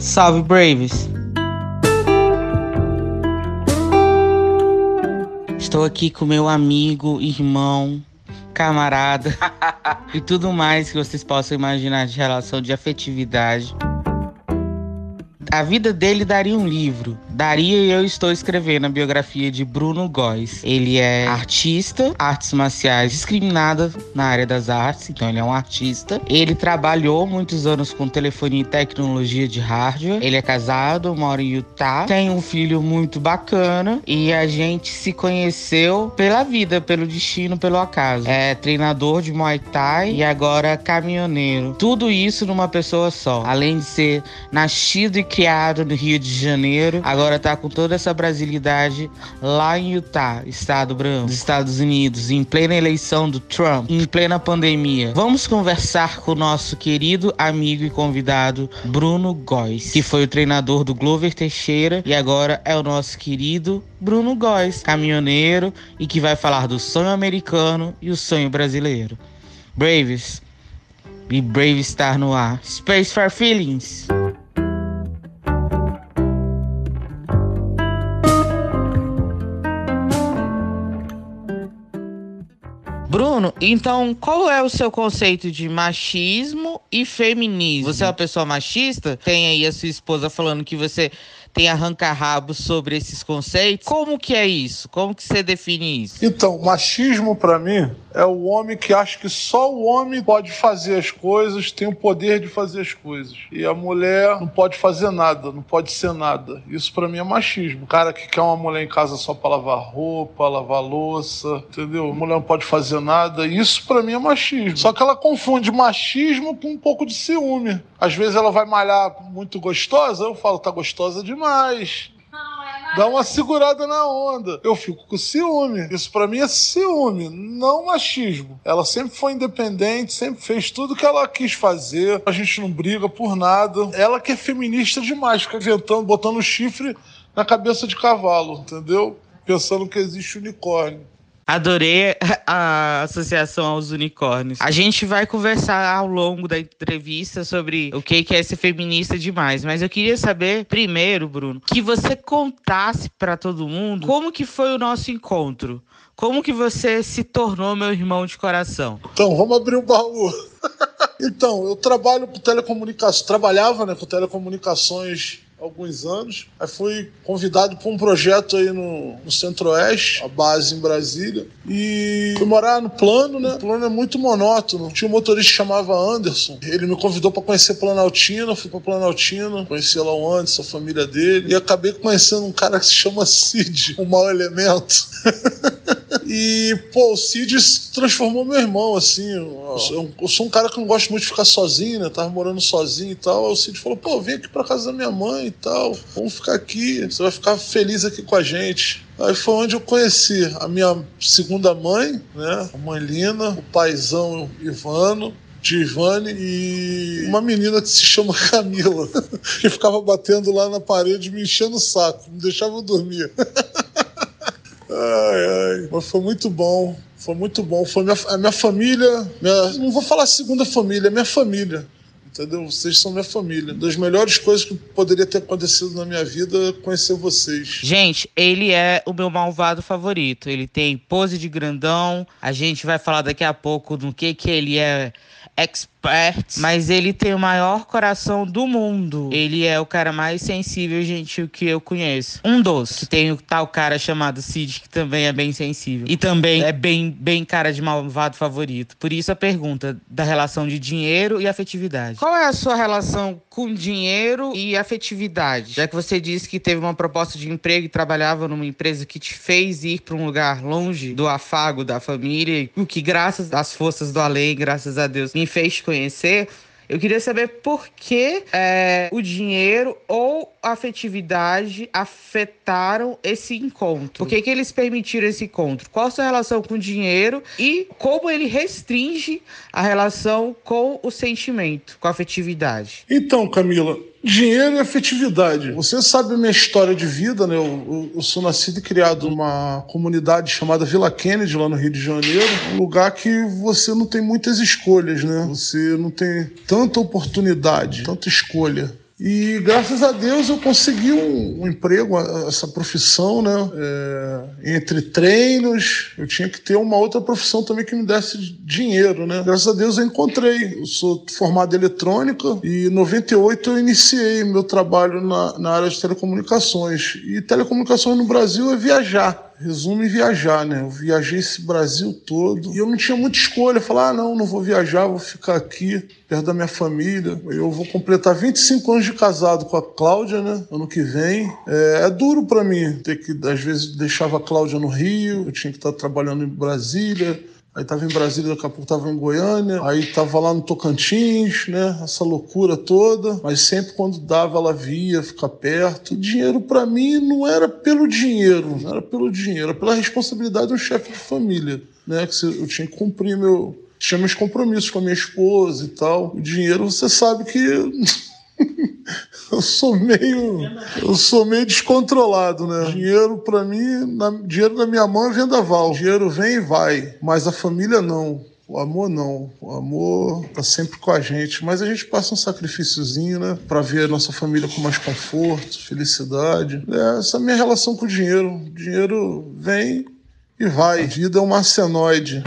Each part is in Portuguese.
Salve Braves! Estou aqui com meu amigo, irmão, camarada e tudo mais que vocês possam imaginar de relação de afetividade. A vida dele daria um livro. Daria e eu estou escrevendo a biografia de Bruno Góes. Ele é artista, artes marciais discriminada na área das artes, então ele é um artista. Ele trabalhou muitos anos com telefonia e tecnologia de hardware. Ele é casado, mora em Utah, tem um filho muito bacana e a gente se conheceu pela vida, pelo destino, pelo acaso. É treinador de Muay Thai e agora caminhoneiro. Tudo isso numa pessoa só. Além de ser nascido e criado no Rio de Janeiro, agora tá com toda essa brasilidade lá em Utah, estado branco, dos Estados Unidos, em plena eleição do Trump, em plena pandemia. Vamos conversar com o nosso querido amigo e convidado Bruno Góes, que foi o treinador do Glover Teixeira e agora é o nosso querido Bruno Góes, caminhoneiro e que vai falar do sonho americano e o sonho brasileiro. Braves e Brave Star no ar. Space for Feelings. Bruno, então qual é o seu conceito de machismo e feminismo? Você é uma pessoa machista? Tem aí a sua esposa falando que você tem arranca-rabo sobre esses conceitos. Como que é isso? Como que você define isso? Então, machismo para mim é o homem que acha que só o homem pode fazer as coisas, tem o poder de fazer as coisas. E a mulher não pode fazer nada, não pode ser nada. Isso para mim é machismo. O cara que quer uma mulher em casa só para lavar roupa, lavar louça, entendeu? A mulher não pode fazer nada. Isso para mim é machismo. Só que ela confunde machismo com pouco de ciúme. Às vezes ela vai malhar muito gostosa, eu falo, tá gostosa demais. Dá uma segurada na onda. Eu fico com ciúme. Isso para mim é ciúme, não machismo. Ela sempre foi independente, sempre fez tudo que ela quis fazer. A gente não briga por nada. Ela que é feminista demais, fica inventando, botando chifre na cabeça de cavalo, entendeu? Pensando que existe unicórnio. Adorei a associação aos unicórnios. A gente vai conversar ao longo da entrevista sobre o que é ser feminista demais, mas eu queria saber primeiro, Bruno, que você contasse para todo mundo como que foi o nosso encontro. Como que você se tornou meu irmão de coração? Então, vamos abrir o baú. então, eu trabalho com telecomunicações, trabalhava né, com telecomunicações alguns anos. Aí fui convidado para um projeto aí no, no Centro-Oeste, a base em Brasília. E fui morar no plano, né? O plano é muito monótono. Tinha um motorista que chamava Anderson. Ele me convidou para conhecer Planaltina. Fui para Planaltina, conheci lá o Anderson, a família dele. E acabei conhecendo um cara que se chama Cid, um mau elemento. E, pô, o Cid se transformou meu irmão, assim. Eu, eu, sou um cara que não gosta muito de ficar sozinho, né? Tava morando sozinho e tal. Aí o Cid falou, pô, vem aqui pra casa da minha mãe e tal. Vamos ficar aqui. Você vai ficar feliz aqui com a gente. Aí foi onde eu conheci a minha segunda mãe, né? A mãe Lina, o paizão Ivano, de Ivane e uma menina que se chama Camila, que ficava batendo lá na parede, me enchendo o saco, não deixava eu dormir. Ai, ai. Mas foi muito bom. Foi muito bom. Foi minha, a minha família. Minha, não vou falar segunda família, é minha família. Entendeu? Vocês são minha família. Das melhores coisas que poderia ter acontecido na minha vida é conhecer vocês. Gente, ele é o meu malvado favorito. Ele tem pose de grandão. A gente vai falar daqui a pouco do que, que ele é expert, mas ele tem o maior coração do mundo. Ele é o cara mais sensível e gentil que eu conheço. Um dos. Que tem o tal cara chamado Cid, que também é bem sensível. E também é bem, bem cara de malvado favorito. Por isso a pergunta da relação de dinheiro e afetividade. Qual é a sua relação com dinheiro e afetividade? Já que você disse que teve uma proposta de emprego e trabalhava numa empresa que te fez ir para um lugar longe do afago da família, o que graças às forças do além, graças a Deus, me fez conhecer, eu queria saber por que é, o dinheiro ou a afetividade afetaram esse encontro. Por que, que eles permitiram esse encontro? Qual a sua relação com o dinheiro e como ele restringe a relação com o sentimento, com a afetividade? Então, Camila, Dinheiro e afetividade. Você sabe a minha história de vida, né? Eu, eu, eu, sou nascido e criado numa comunidade chamada Vila Kennedy, lá no Rio de Janeiro. Um lugar que você não tem muitas escolhas, né? Você não tem tanta oportunidade, tanta escolha. E graças a Deus eu consegui um, um emprego, essa profissão, né? É, entre treinos, eu tinha que ter uma outra profissão também que me desse dinheiro, né? Graças a Deus eu encontrei. Eu sou formado em eletrônica e em 98 eu iniciei meu trabalho na, na área de telecomunicações. E telecomunicações no Brasil é viajar resumo viajar, né? Eu viajei esse Brasil todo e eu não tinha muita escolha. Falar, ah, não, não vou viajar, vou ficar aqui perto da minha família. Eu vou completar 25 anos de casado com a Cláudia, né? Ano que vem. É, é duro para mim ter que, às vezes, deixava a Cláudia no Rio, eu tinha que estar trabalhando em Brasília. Aí tava em Brasília, daqui a pouco tava em Goiânia, aí tava lá no Tocantins, né? Essa loucura toda. Mas sempre quando dava, ela via, ficar perto. E dinheiro para mim não era pelo dinheiro, não era pelo dinheiro, era pela responsabilidade do chefe de família, né? Que eu tinha que cumprir meu. Tinha meus compromissos com a minha esposa e tal. O dinheiro, você sabe que eu sou meio eu sou meio descontrolado, né? Dinheiro para mim, na, dinheiro na minha mão é vendaval. Dinheiro vem e vai, mas a família não. O amor não. O amor tá sempre com a gente, mas a gente passa um sacrifíciozinho, né, para ver a nossa família com mais conforto, felicidade. É, essa é a minha relação com o dinheiro. O dinheiro vem e vai. A vida é um arsenoide.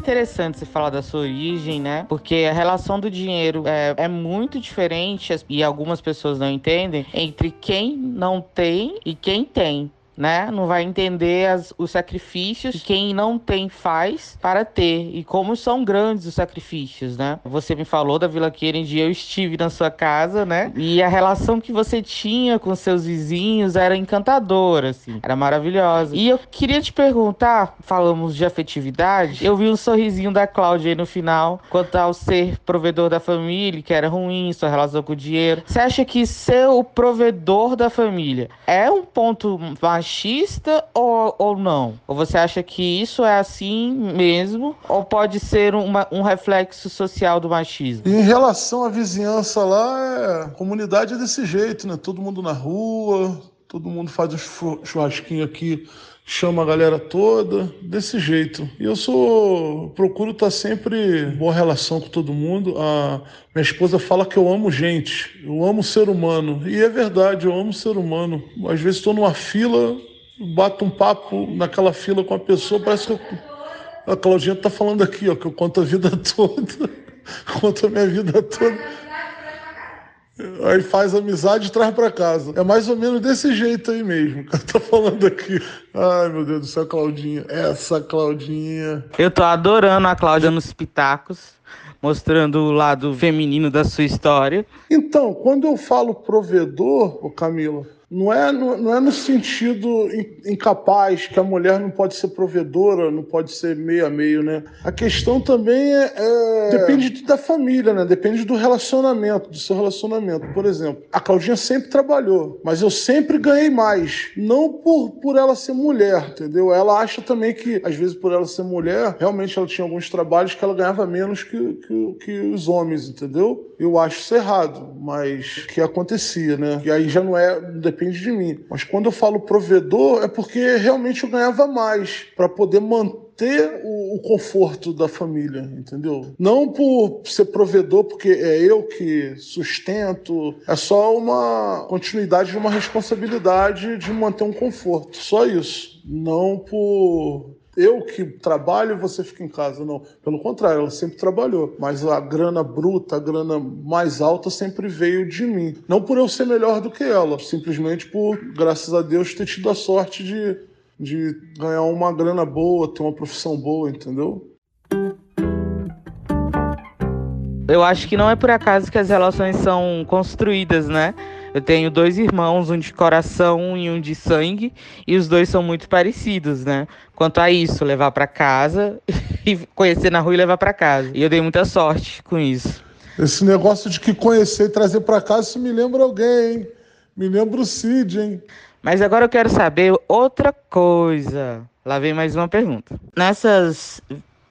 Interessante você falar da sua origem, né? Porque a relação do dinheiro é, é muito diferente e algumas pessoas não entendem entre quem não tem e quem tem né? Não vai entender as, os sacrifícios que quem não tem faz para ter e como são grandes os sacrifícios, né? Você me falou da Vila Kennedy, eu estive na sua casa, né? E a relação que você tinha com seus vizinhos era encantadora, assim, era maravilhosa. E eu queria te perguntar, falamos de afetividade, eu vi um sorrisinho da Cláudia aí no final, quanto ao ser provedor da família, que era ruim, sua relação com o dinheiro. Você acha que ser o provedor da família é um ponto mais machista ou, ou não? Ou você acha que isso é assim mesmo? Ou pode ser uma, um reflexo social do machismo? Em relação à vizinhança lá, é, a comunidade é desse jeito, né? Todo mundo na rua, todo mundo faz um churrasquinho aqui chama a galera toda, desse jeito. E eu sou. procuro estar sempre em boa relação com todo mundo. A minha esposa fala que eu amo gente, eu amo ser humano. E é verdade, eu amo ser humano. Às vezes estou numa fila, bato um papo naquela fila com a pessoa, parece que eu, a Claudinha está falando aqui, ó, que eu conto a vida toda, conto a minha vida toda. Aí faz amizade e traz para casa. É mais ou menos desse jeito aí mesmo que eu tô falando aqui. Ai, meu Deus do céu, Claudinha. Essa Claudinha. Eu tô adorando a Cláudia nos pitacos, mostrando o lado feminino da sua história. Então, quando eu falo provedor, ô Camila, não é, no, não é no sentido incapaz que a mulher não pode ser provedora, não pode ser meio a meio, né? A questão também é, é, depende da família, né? Depende do relacionamento, do seu relacionamento. Por exemplo, a Claudinha sempre trabalhou, mas eu sempre ganhei mais. Não por, por ela ser mulher, entendeu? Ela acha também que, às vezes, por ela ser mulher, realmente ela tinha alguns trabalhos que ela ganhava menos que, que, que os homens, entendeu? Eu acho isso errado, mas que acontecia, né? E aí já não é depende de mim. Mas quando eu falo provedor, é porque realmente eu ganhava mais para poder manter o, o, conforto da família, entendeu? Não por ser provedor, porque é eu que sustento, é só uma continuidade de uma responsabilidade de manter um conforto. Só isso. Não por eu que trabalho você fica em casa. Não, pelo contrário, ela sempre trabalhou. Mas a grana bruta, a grana mais alta sempre veio de mim. Não por eu ser melhor do que ela, simplesmente por, graças a Deus, ter tido a sorte de, de ganhar uma grana boa, ter uma profissão boa, entendeu? Eu acho que não é por acaso que as relações são construídas, né? Eu tenho dois irmãos, um de coração e um de sangue, e os dois são muito parecidos, né? Quanto a isso, levar para casa e conhecer na rua e levar para casa. E eu dei muita sorte com isso. Esse negócio de que conhecer e trazer para casa, isso me lembra alguém, hein? Me lembra o Cid, hein? Mas agora eu quero saber outra coisa. Lá vem mais uma pergunta. Nessas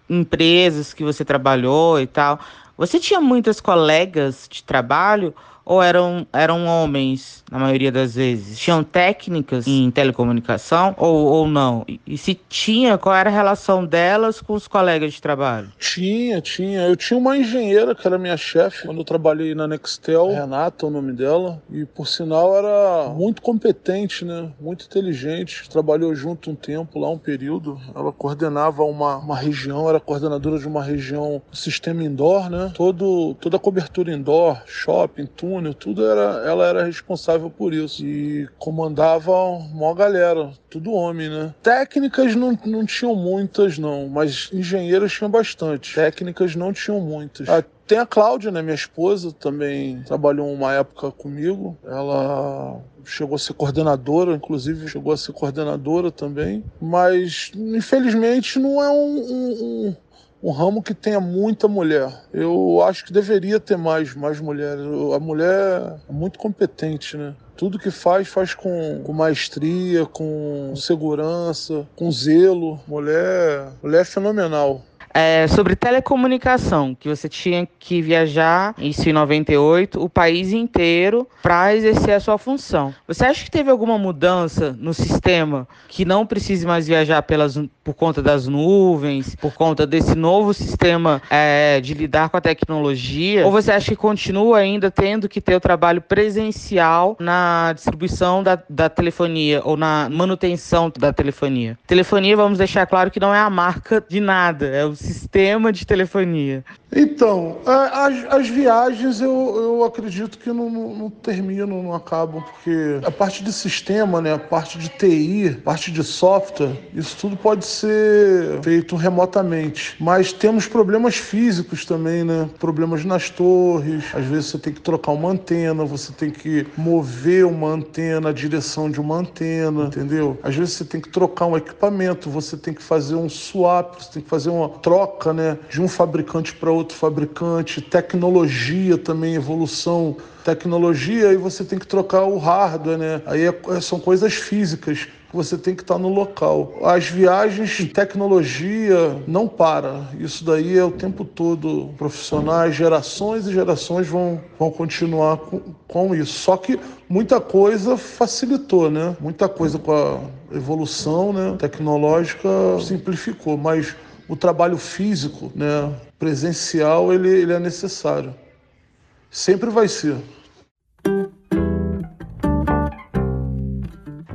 empresas que você trabalhou e tal, você tinha muitas colegas de trabalho ou eram, eram homens, na maioria das vezes? Tinham técnicas em telecomunicação ou, ou não? E, e se tinha, qual era a relação delas com os colegas de trabalho? Tinha, tinha. Eu tinha uma engenheira que era minha chefe quando eu trabalhei na Nextel, Renata, o nome dela, e por sinal era muito competente, né? Muito inteligente. Trabalhou junto um tempo lá, um período. Ela coordenava uma, uma região, era coordenadora de uma região sistema indoor, né? Todo, toda a cobertura indoor, shopping, túnel, tudo era, ela era responsável por isso. E comandava uma galera, tudo homem, né? Técnicas não, não tinham muitas, não, mas engenheiros tinham bastante. Técnicas não tinham muitas. Ah, tem a Cláudia, né, minha esposa, também trabalhou uma época comigo. Ela chegou a ser coordenadora, inclusive chegou a ser coordenadora também. Mas, infelizmente, não é um, um, um um ramo que tenha muita mulher. Eu acho que deveria ter mais, mais mulheres. A mulher é muito competente, né? Tudo que faz, faz com, com maestria, com segurança, com zelo. Mulher, mulher é fenomenal. É, sobre telecomunicação, que você tinha que viajar, isso em 98, o país inteiro para exercer a sua função. Você acha que teve alguma mudança no sistema que não precise mais viajar pelas, por conta das nuvens, por conta desse novo sistema é, de lidar com a tecnologia? Ou você acha que continua ainda tendo que ter o trabalho presencial na distribuição da, da telefonia ou na manutenção da telefonia? Telefonia, vamos deixar claro que não é a marca de nada, é o sistema de telefonia. Então, as, as viagens eu, eu acredito que não, não, não, terminam, não acabam, porque a parte de sistema, né, a parte de TI, a parte de software, isso tudo pode ser feito remotamente. Mas temos problemas físicos também, né? Problemas nas torres, às vezes você tem que trocar uma antena, você tem que mover uma antena, a direção de uma antena, entendeu? Às vezes você tem que trocar um equipamento, você tem que fazer um swap, você tem que fazer uma troca, né, de um fabricante para outro fabricante, tecnologia também, evolução, tecnologia, e você tem que trocar o hardware, né? Aí é, é são coisas físicas você tem que estar no local. As viagens em tecnologia não para. Isso daí é o tempo todo. Profissionais, gerações e gerações vão, vão continuar com, com isso. Só que muita coisa facilitou, né? Muita coisa com a evolução né, tecnológica simplificou, mas o trabalho físico, né, presencial, ele, ele é necessário. Sempre vai ser.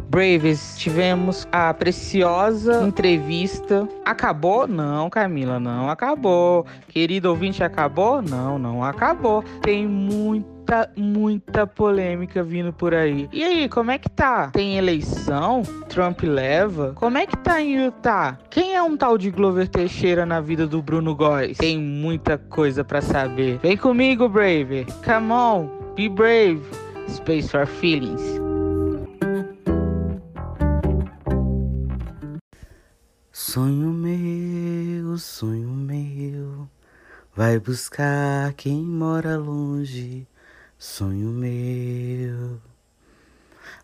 Braves, tivemos a preciosa entrevista. Acabou? Não, Camila, não acabou. Querido ouvinte, acabou? Não, não acabou. Tem muito muita, muita polêmica vindo por aí. E aí, como é que tá? Tem eleição? Trump leva? Como é que tá em Utah? Quem é um tal de Glover Teixeira na vida do Bruno Góes? Tem muita coisa para saber. Vem comigo, Brave. Come on, be brave. Space for feelings. Sonho meu, sonho meu, vai buscar quem mora longe sonho meu.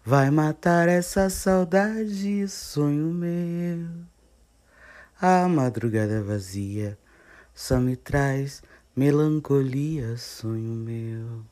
Vai matar essa saudade, sonho meu. A madrugada vazia só me traz melancolia, sonho meu.